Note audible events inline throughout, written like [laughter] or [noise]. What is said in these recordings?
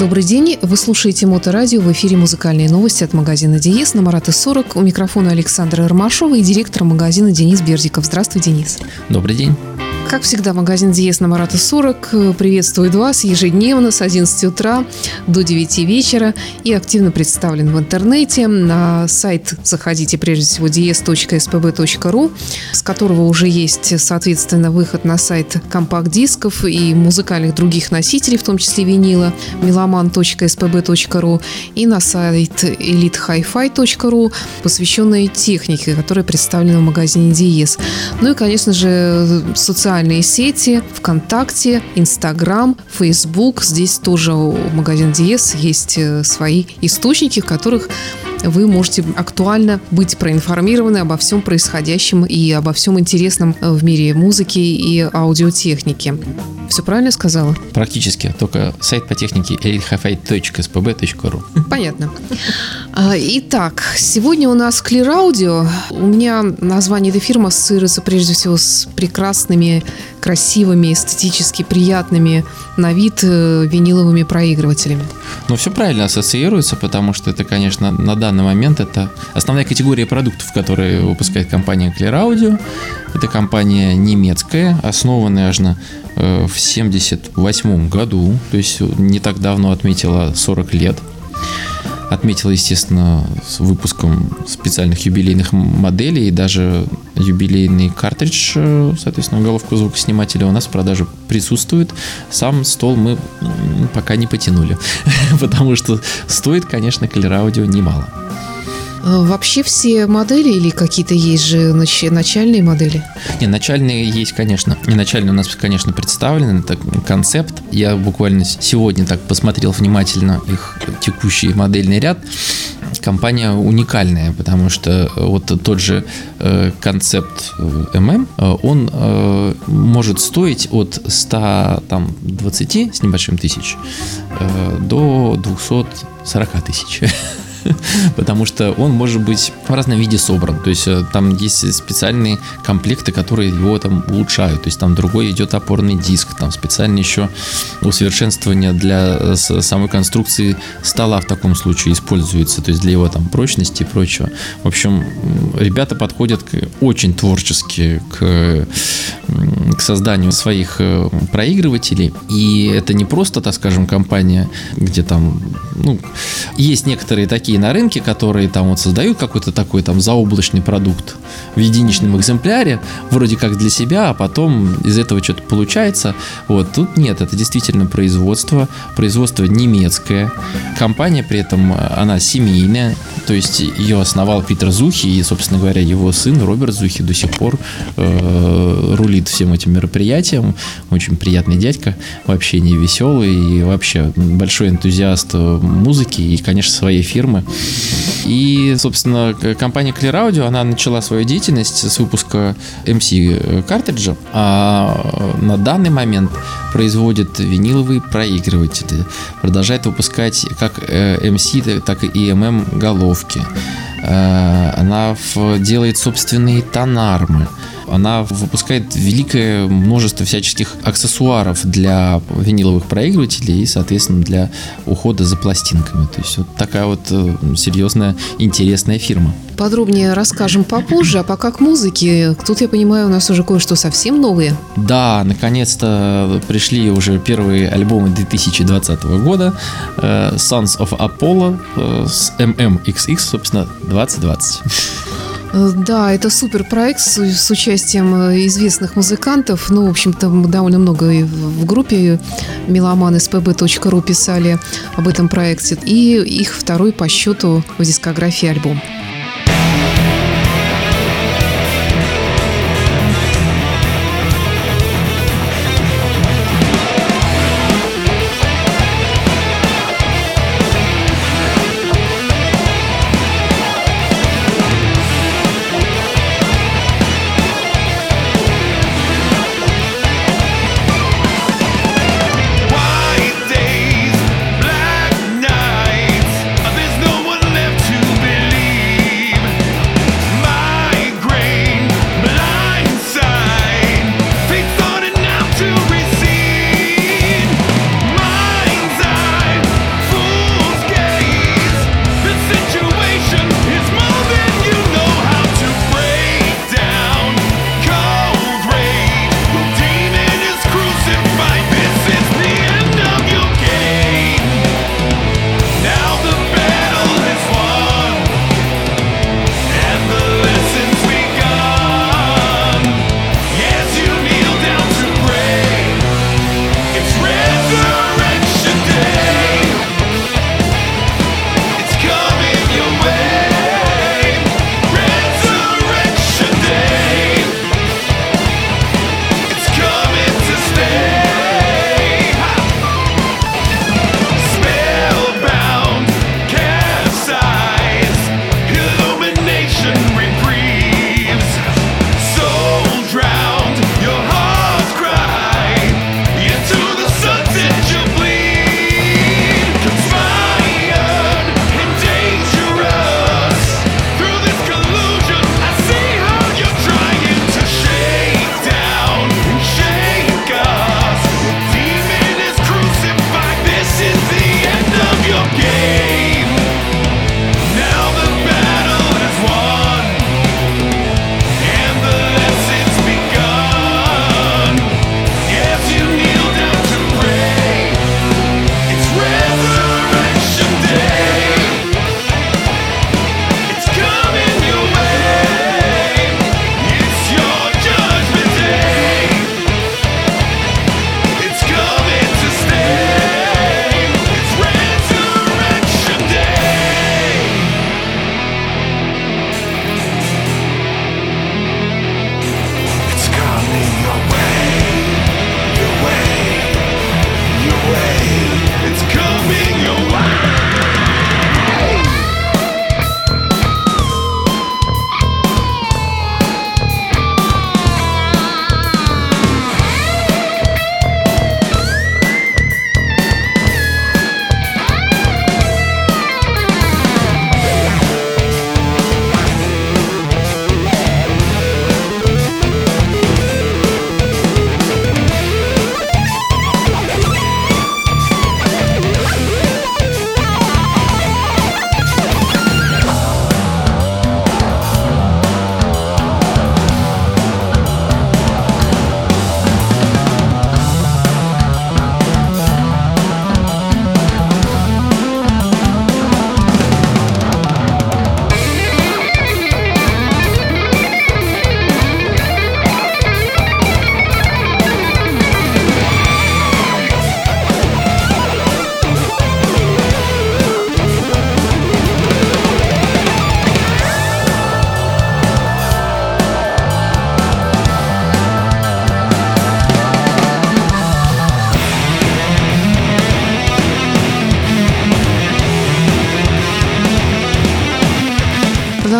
Добрый день. Вы слушаете Моторадио. В эфире музыкальные новости от магазина Диес на Марата 40. У микрофона Александра Ромашова и директор магазина Денис Бердиков. Здравствуй, Денис. Добрый день. Как всегда, магазин Диес на Марата 40 приветствует вас ежедневно с 11 утра до 9 вечера и активно представлен в интернете. На сайт заходите прежде всего dies.spb.ru, с которого уже есть, соответственно, выход на сайт компакт-дисков и музыкальных других носителей, в том числе винила, meloman.spb.ru и на сайт elitehifi.ru, посвященный технике, которая представлена в магазине Диес. Ну и, конечно же, социальные социальные сети, ВКонтакте, Инстаграм, Фейсбук. Здесь тоже у магазина Диес есть э, свои источники, в которых вы можете актуально быть проинформированы обо всем происходящем и обо всем интересном э, в мире музыки и аудиотехники. Все правильно сказала? Практически, только сайт по технике elitehifi.spb.ru Понятно. А, итак, сегодня у нас Clear Audio. У меня название этой фирмы ассоциируется прежде всего с прекрасными, красивыми, эстетически приятными на вид э, виниловыми проигрывателями. Ну, все правильно ассоциируется, потому что это, конечно, на данный момент это основная категория продуктов, которые выпускает компания Clear Audio. Это компания немецкая, основанная аж на э, в 1978 году, то есть не так давно отметила 40 лет отметила, естественно, с выпуском специальных юбилейных моделей и даже юбилейный картридж, э, соответственно, головку звукоснимателя у нас в продаже присутствует. Сам стол мы пока не потянули, [laughs] потому что стоит, конечно, Clear Audio немало. А вообще все модели или какие-то есть же начальные модели? Не, начальные есть, конечно. Не начальные у нас, конечно, представлены. Это концепт. Я буквально сегодня так посмотрел внимательно их текущий модельный ряд. Компания уникальная, потому что вот тот же э, концепт э, он э, может стоить от 120 с небольшим тысяч э, до 240 тысяч. [laughs] [laughs] потому что он может быть в разном виде собран. То есть э, там есть специальные комплекты, которые его там улучшают. То есть там другой идет опорный диск, там специально еще усовершенствование для э, самой конструкции стола в таком случае используется, то есть для его там прочности и прочего. В общем, ребята подходят к, очень творчески к, к созданию своих э, проигрывателей. И это не просто, так скажем, компания, где там ну, есть некоторые такие такие на рынке, которые там вот создают какой-то такой там заоблачный продукт в единичном экземпляре, вроде как для себя, а потом из этого что-то получается. Вот тут нет, это действительно производство, производство немецкое. Компания при этом, она семейная, то есть ее основал Питер Зухи, и, собственно говоря, его сын Роберт Зухи до сих пор э, рулит всем этим мероприятием. Очень приятный дядька, вообще не веселый и вообще большой энтузиаст музыки и, конечно, своей фирмы и, собственно, компания Clear Audio, она начала свою деятельность с выпуска MC картриджа, а на данный момент производит виниловые проигрыватели, продолжает выпускать как MC, так и EMM головки. Э, она делает собственные тонармы она выпускает великое множество всяческих аксессуаров для виниловых проигрывателей и, соответственно, для ухода за пластинками. То есть вот такая вот э, серьезная, интересная фирма. Подробнее расскажем попозже, а пока к музыке. Тут, я понимаю, у нас уже кое-что совсем новое. Да, наконец-то пришли уже первые альбомы 2020 года э, Sons of Apollo э, с MMXX, собственно, 2020. Э, да, это супер проект с, с участием э, известных музыкантов. Ну, в общем-то, довольно много в группе meloman.spb.ru писали об этом проекте. И их второй по счету в дискографии альбом.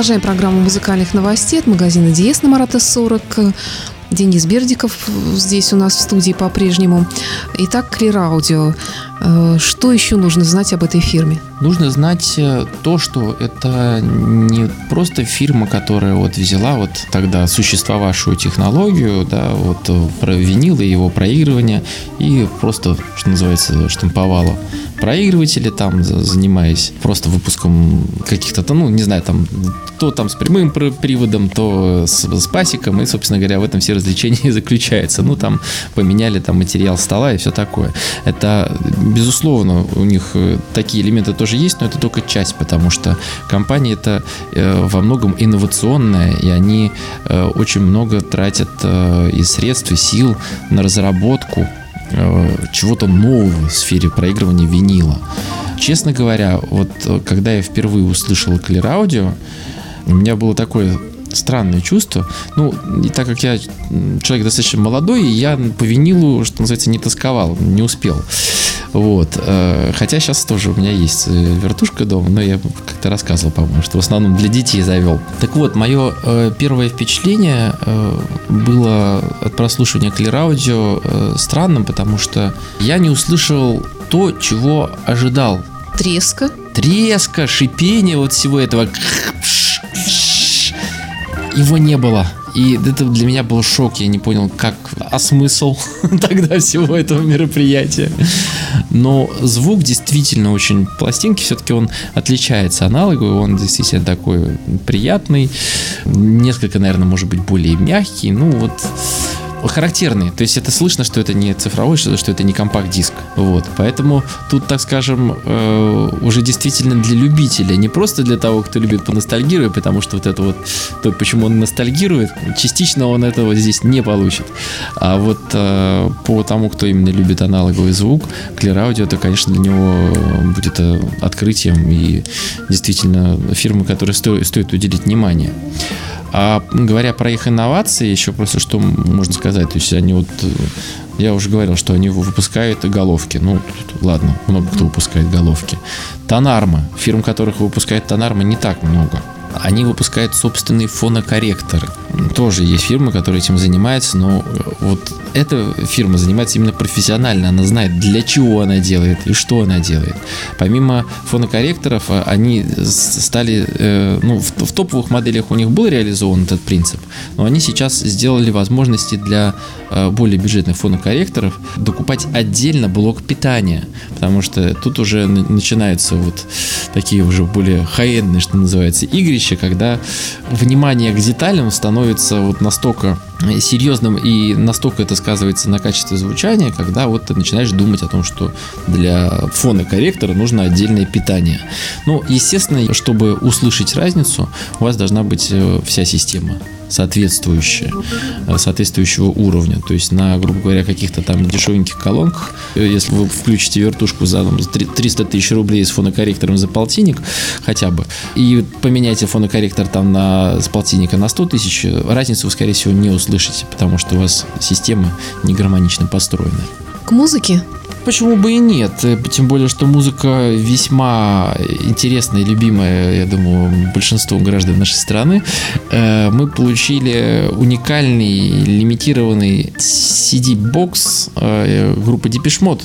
Продолжаем программу музыкальных новостей от магазина Диес на Марата 40. Денис Бердиков здесь у нас в студии по-прежнему. Итак, Clear Audio. Э, что еще нужно знать об этой фирме? Нужно знать э, то, что это не просто фирма, которая вот взяла вот тогда существовавшую технологию, да, вот э, про винил и его проигрывание и просто, что называется, штамповала проигрыватели там, занимаясь просто выпуском каких-то, ну, не знаю, там, то там с прямым приводом, то с, с пасеком, и, собственно говоря, в этом все развлечения заключается. Ну, там поменяли там материал стола и все такое. Это безусловно, у них э, такие элементы тоже есть, но это только часть, потому что компания это э, во многом инновационная, и они э, очень много тратят и средств, и сил на разработку чего-то нового в сфере проигрывания винила. Честно говоря, вот когда я впервые услышал Clear Audio, у меня было такое странное чувство. Ну, и так как я человек достаточно молодой, я по винилу, что называется, не тосковал, не успел. Вот. Э, хотя сейчас тоже у меня есть э, вертушка дома, но я как-то рассказывал, по-моему, что в основном для детей завел. Так вот, мое э, первое впечатление было от прослушивания Clear Audio странным, потому что я не услышал то, чего ожидал. Треска? Треска, шипение вот всего этого. Его не было. И это для меня был шок, я не понял, как, а смысл [laughs] тогда всего этого мероприятия. Но звук действительно очень, пластинки все-таки он отличается аналоговый, он действительно такой приятный, несколько, наверное, может быть более мягкий, ну вот характерные. То есть это слышно, что это не цифровой, что, что это не компакт-диск. Вот. Поэтому тут, так скажем, э, уже действительно для любителя, не просто для того, кто любит поностальгировать, потому что вот это вот, то, почему он ностальгирует, частично он этого здесь не получит. А вот э, по тому, кто именно любит аналоговый звук, Clear Audio, это, конечно, для него будет э, открытием и действительно фирма, которой стоит, стоит уделить внимание. А говоря про их инновации, еще просто что можно сказать, то есть они вот, э, я уже говорил, что они выпускают головки, ну, тут, ладно, много кто выпускает головки. Тонарма, фирм, которых выпускает Тонарма, не так много. Они выпускают собственные фонокорректоры. Тоже есть фирмы, которые этим занимаются, но вот эта фирма занимается именно профессионально. Она знает, для чего она делает и что она делает. Помимо фонокорректоров, а, они стали, э, ну, в топовых моделях у них был реализован этот принцип, но они сейчас сделали возможности для э, более бюджетных фонокорректоров докупать отдельно блок питания, потому что тут уже начинаются вот такие уже более хай что называется, игрища, когда внимание к деталям становится вот настолько серьезным и настолько это сказывается на качестве звучания, когда вот ты начинаешь думать о том, что для фона корректора нужно отдельное питание. Ну, естественно, чтобы услышать разницу, у вас должна быть э, вся система соответствующая, э, соответствующего уровня. То есть на, грубо говоря, каких-то там дешевеньких колонках, э, если вы включите вертушку за там, 300 тысяч рублей с фонокорректором за полтинник хотя бы, и поменяете фонокорректор там на, с полтинника на 100 тысяч, разницу вы, скорее всего, не услышите, потому что у вас система не гармонично построена. К музыке Почему бы и нет? Э, тем более, что музыка весьма интересная и любимая, я думаю, большинством граждан нашей страны. Э, мы получили уникальный лимитированный CD-бокс э, группы Depeche Mode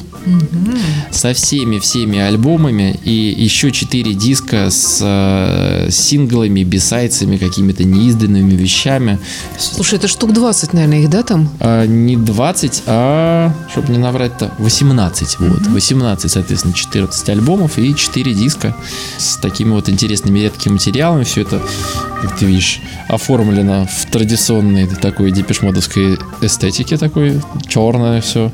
со всеми-всеми альбомами и еще четыре диска с синглами, бисайцами, какими-то неизданными вещами. Слушай, это штук 20, наверное, их, да, там? Не 20, а, чтобы не наврать-то, 18. Вот, 18, соответственно, 14 альбомов и 4 диска с такими вот интересными редкими материалами. Все это, как ты видишь, оформлено в традиционной такой депешмодовской эстетике, такой черное все,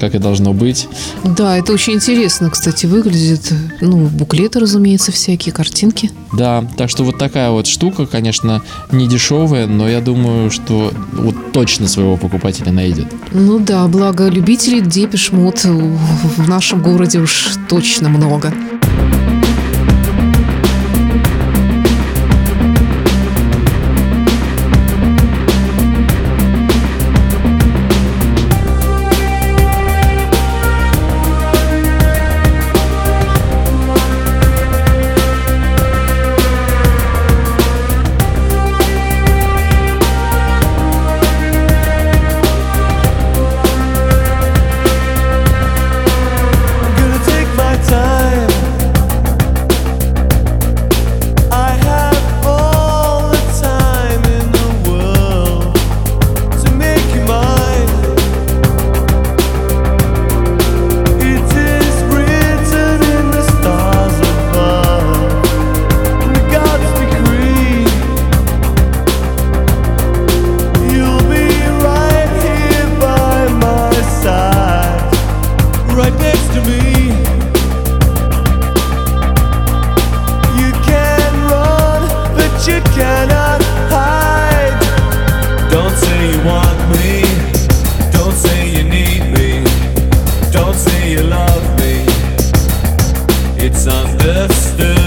как и должно быть. Да, это очень интересно, кстати, выглядит. Ну, буклеты, разумеется, всякие, картинки. Да, так что вот такая вот штука, конечно, не дешевая, но я думаю, что вот точно своего покупателя найдет. Ну да, благо любителей Депеш Мод в нашем городе уж точно много. it's understood.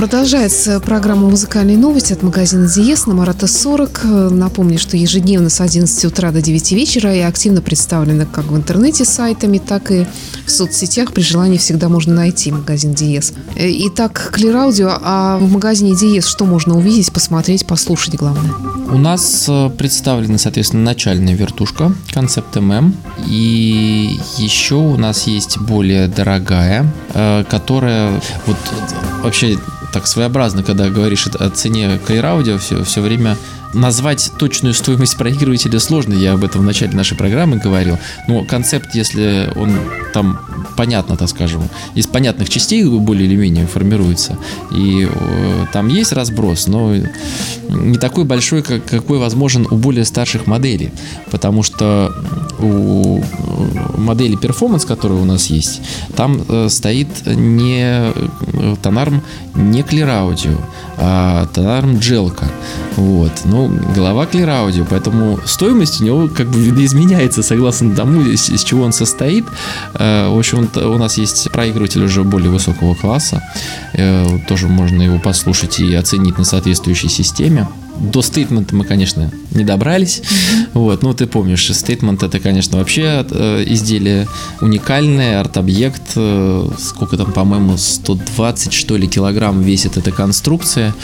Продолжается программа «Музыкальные новости» от магазина «Диез» на Марата 40. Напомню, что ежедневно с 11 утра до 9 вечера и активно представлена как в интернете сайтами, так и в соцсетях. При желании всегда можно найти магазин «Диез». Э, Итак, Клир Аудио. А в магазине «Диез» что можно увидеть, посмотреть, послушать главное? У нас э, представлена, соответственно, начальная вертушка, концепт ММ. И еще у нас есть более дорогая, э, которая вот вообще так своеобразно, когда говоришь о цене Audio, все, все время назвать точную стоимость проигрывателя сложно. Я об этом в начале нашей программы говорил. Но концепт, если он там понятно, так скажем, из понятных частей более или менее формируется, и э, там есть разброс, но не такой большой, как, какой возможен у более старших моделей. Потому что у модели Performance, которая у нас есть, там э, стоит не э, Тонарм не Clear Audio, а Тонарм Джелка. Вот. Ну, голова Clear Audio, поэтому стоимость у него как бы видоизменяется согласно тому, из, из чего он состоит. Э, В общем, у нас есть проигрыватель уже более высокого класса. Э, Тоже можно его послушать и оценить на соответствующей системе. До стейтмента мы, конечно, не добрались. Вот, ну ты помнишь, стейтмент это, конечно, вообще э, изделие уникальное, арт-объект. э, сколько там, по-моему, 120 что ли килограмм весит эта конструкция,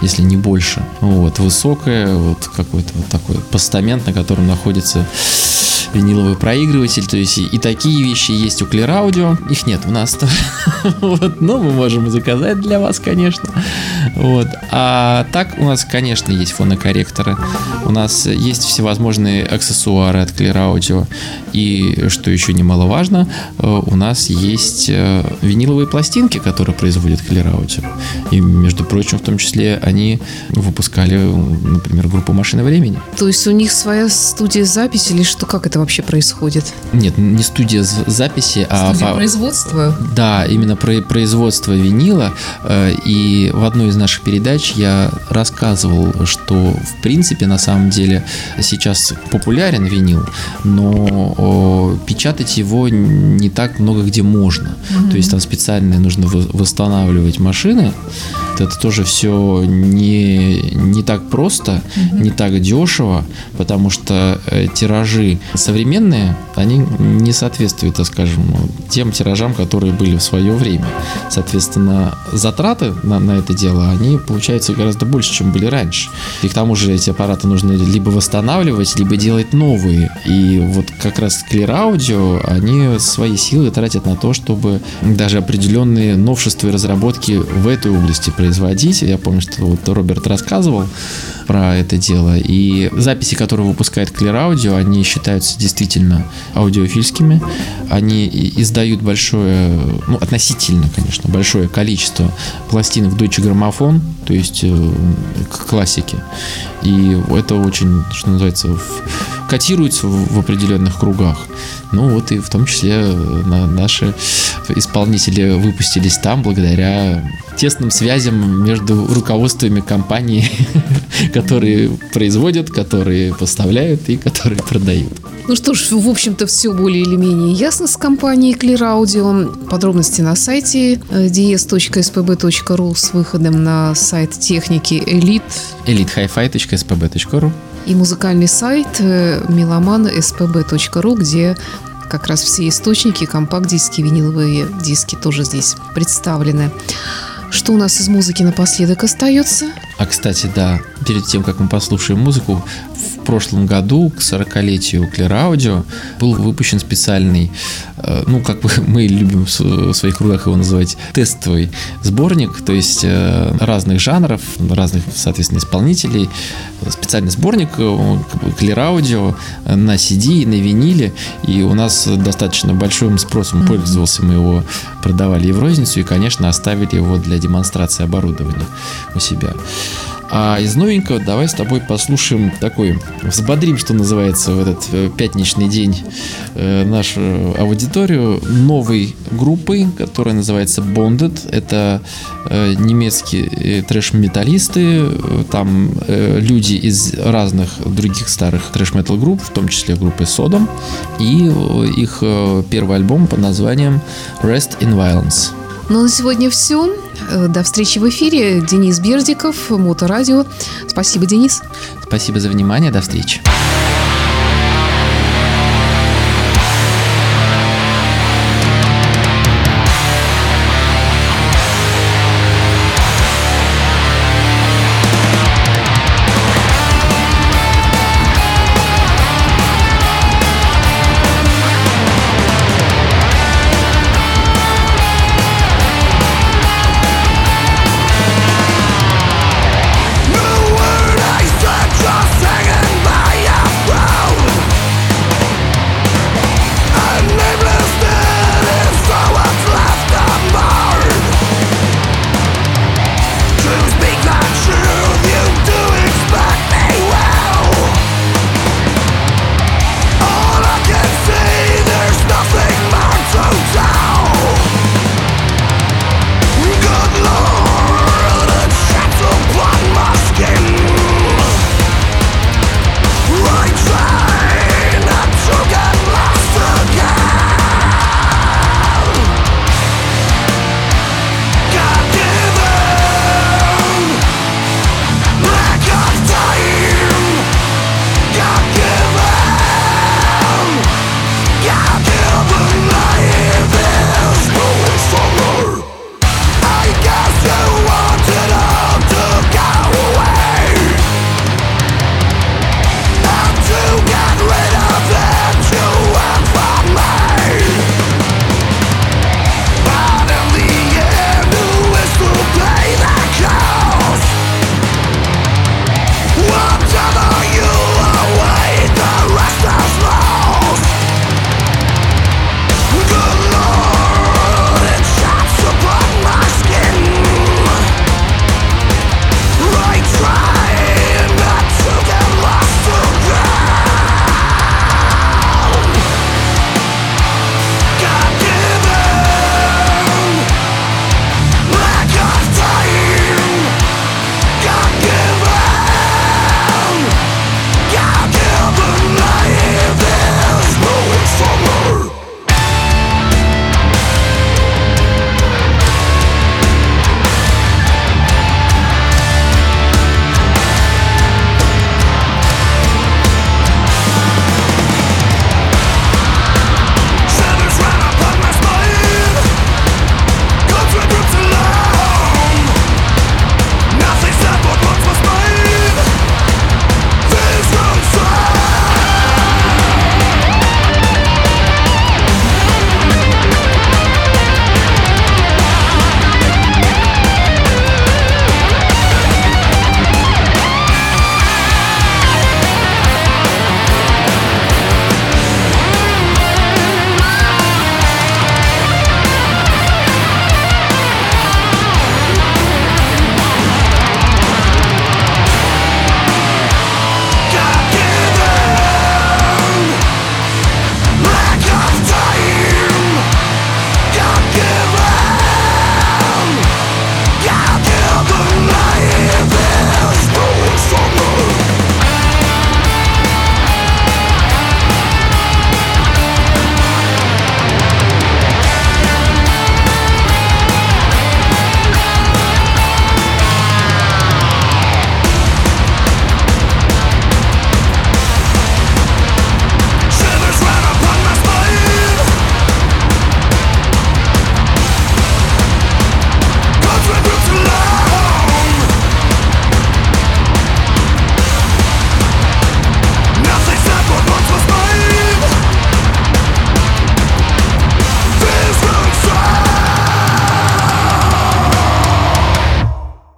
если не больше. Вот, высокая, вот какой-то вот такой постамент, на котором находится виниловый проигрыватель, то есть и, и такие вещи есть у Clear Audio, их нет у нас, [laughs] вот, но мы можем заказать для вас, конечно, вот, а так у нас, конечно, есть фонокорректоры, у нас есть всевозможные аксессуары от Clear Audio, и, что еще немаловажно, э, у нас есть э, виниловые пластинки, которые производит Clear Audio, и, между прочим, в том числе они выпускали, например, группу «Машина времени». То есть у них своя студия записи или что, как это вообще происходит? Нет, не студия записи, а Студия производства? да, именно про производство винила. Э, И в одной из наших передач я рассказывал, что в принципе на самом деле сейчас популярен винил, но печатать его не так много где можно. То есть там специально нужно восстанавливать машины. Это тоже все не, не так просто, не так дешево, потому что э, тиражи современные, они не соответствуют, так скажем, тем тиражам, которые были в свое время. Соответственно, затраты на, на это дело, они получаются гораздо больше, чем были раньше. И к тому же эти аппараты нужно либо восстанавливать, либо делать новые. И вот как раз Clear Audio, они свои силы тратят на то, чтобы даже определенные новшества и разработки в этой области производить. Я помню, что вот Роберт рассказывал про это дело. И записи, которые выпускает Clear Audio, они считаются действительно аудиофильскими. Они издают большое, ну, относительно, конечно, большое количество пластинок Deutsche Grammophon, то есть э, к классике. И это очень, что называется, котируется в, в определенных кругах. Ну вот и в том числе э, на, наши исполнители выпустились там благодаря тесным связям между руководствами компаний, [laughs] которые производят, которые поставляют и которые продают. Ну что ж, в общем-то, все более или менее ясно с компанией Clear Audio. Подробности на сайте э, ds.spb.ru с выходом на сайт техники Elite. elitehifi.spb.ru И музыкальный сайт э, meloman.spb.ru, где как раз все источники, компакт-диски, виниловые диски тоже здесь представлены. Что у нас из музыки напоследок остается? А, кстати, да, перед тем, как мы послушаем музыку, в прошлом году к 40-летию Clear Audio был выпущен специальный, э, ну, как бы [laughs] мы любим в своих кругах его называть, тестовый сборник, то есть э, разных жанров, разных, соответственно, исполнителей. Специальный сборник э, Clear на CD и на виниле, и у нас достаточно большим спросом пользовался, мы его продавали и в розницу, и, конечно, оставили его для демонстрации оборудования у себя. А из новенького давай с тобой послушаем такой, взбодрим, что называется, в этот э, пятничный день э, нашу аудиторию новой группы, которая называется Bonded. Это э, немецкие трэш-металлисты, там люди из разных других старых трэш-метал групп, в том числе группы Sodom, и их первый альбом под названием Rest in Violence. Ну, на сегодня все. Э, до встречи в эфире. Денис Бердиков, Моторадио. Спасибо, Денис. Спасибо за внимание. До встречи.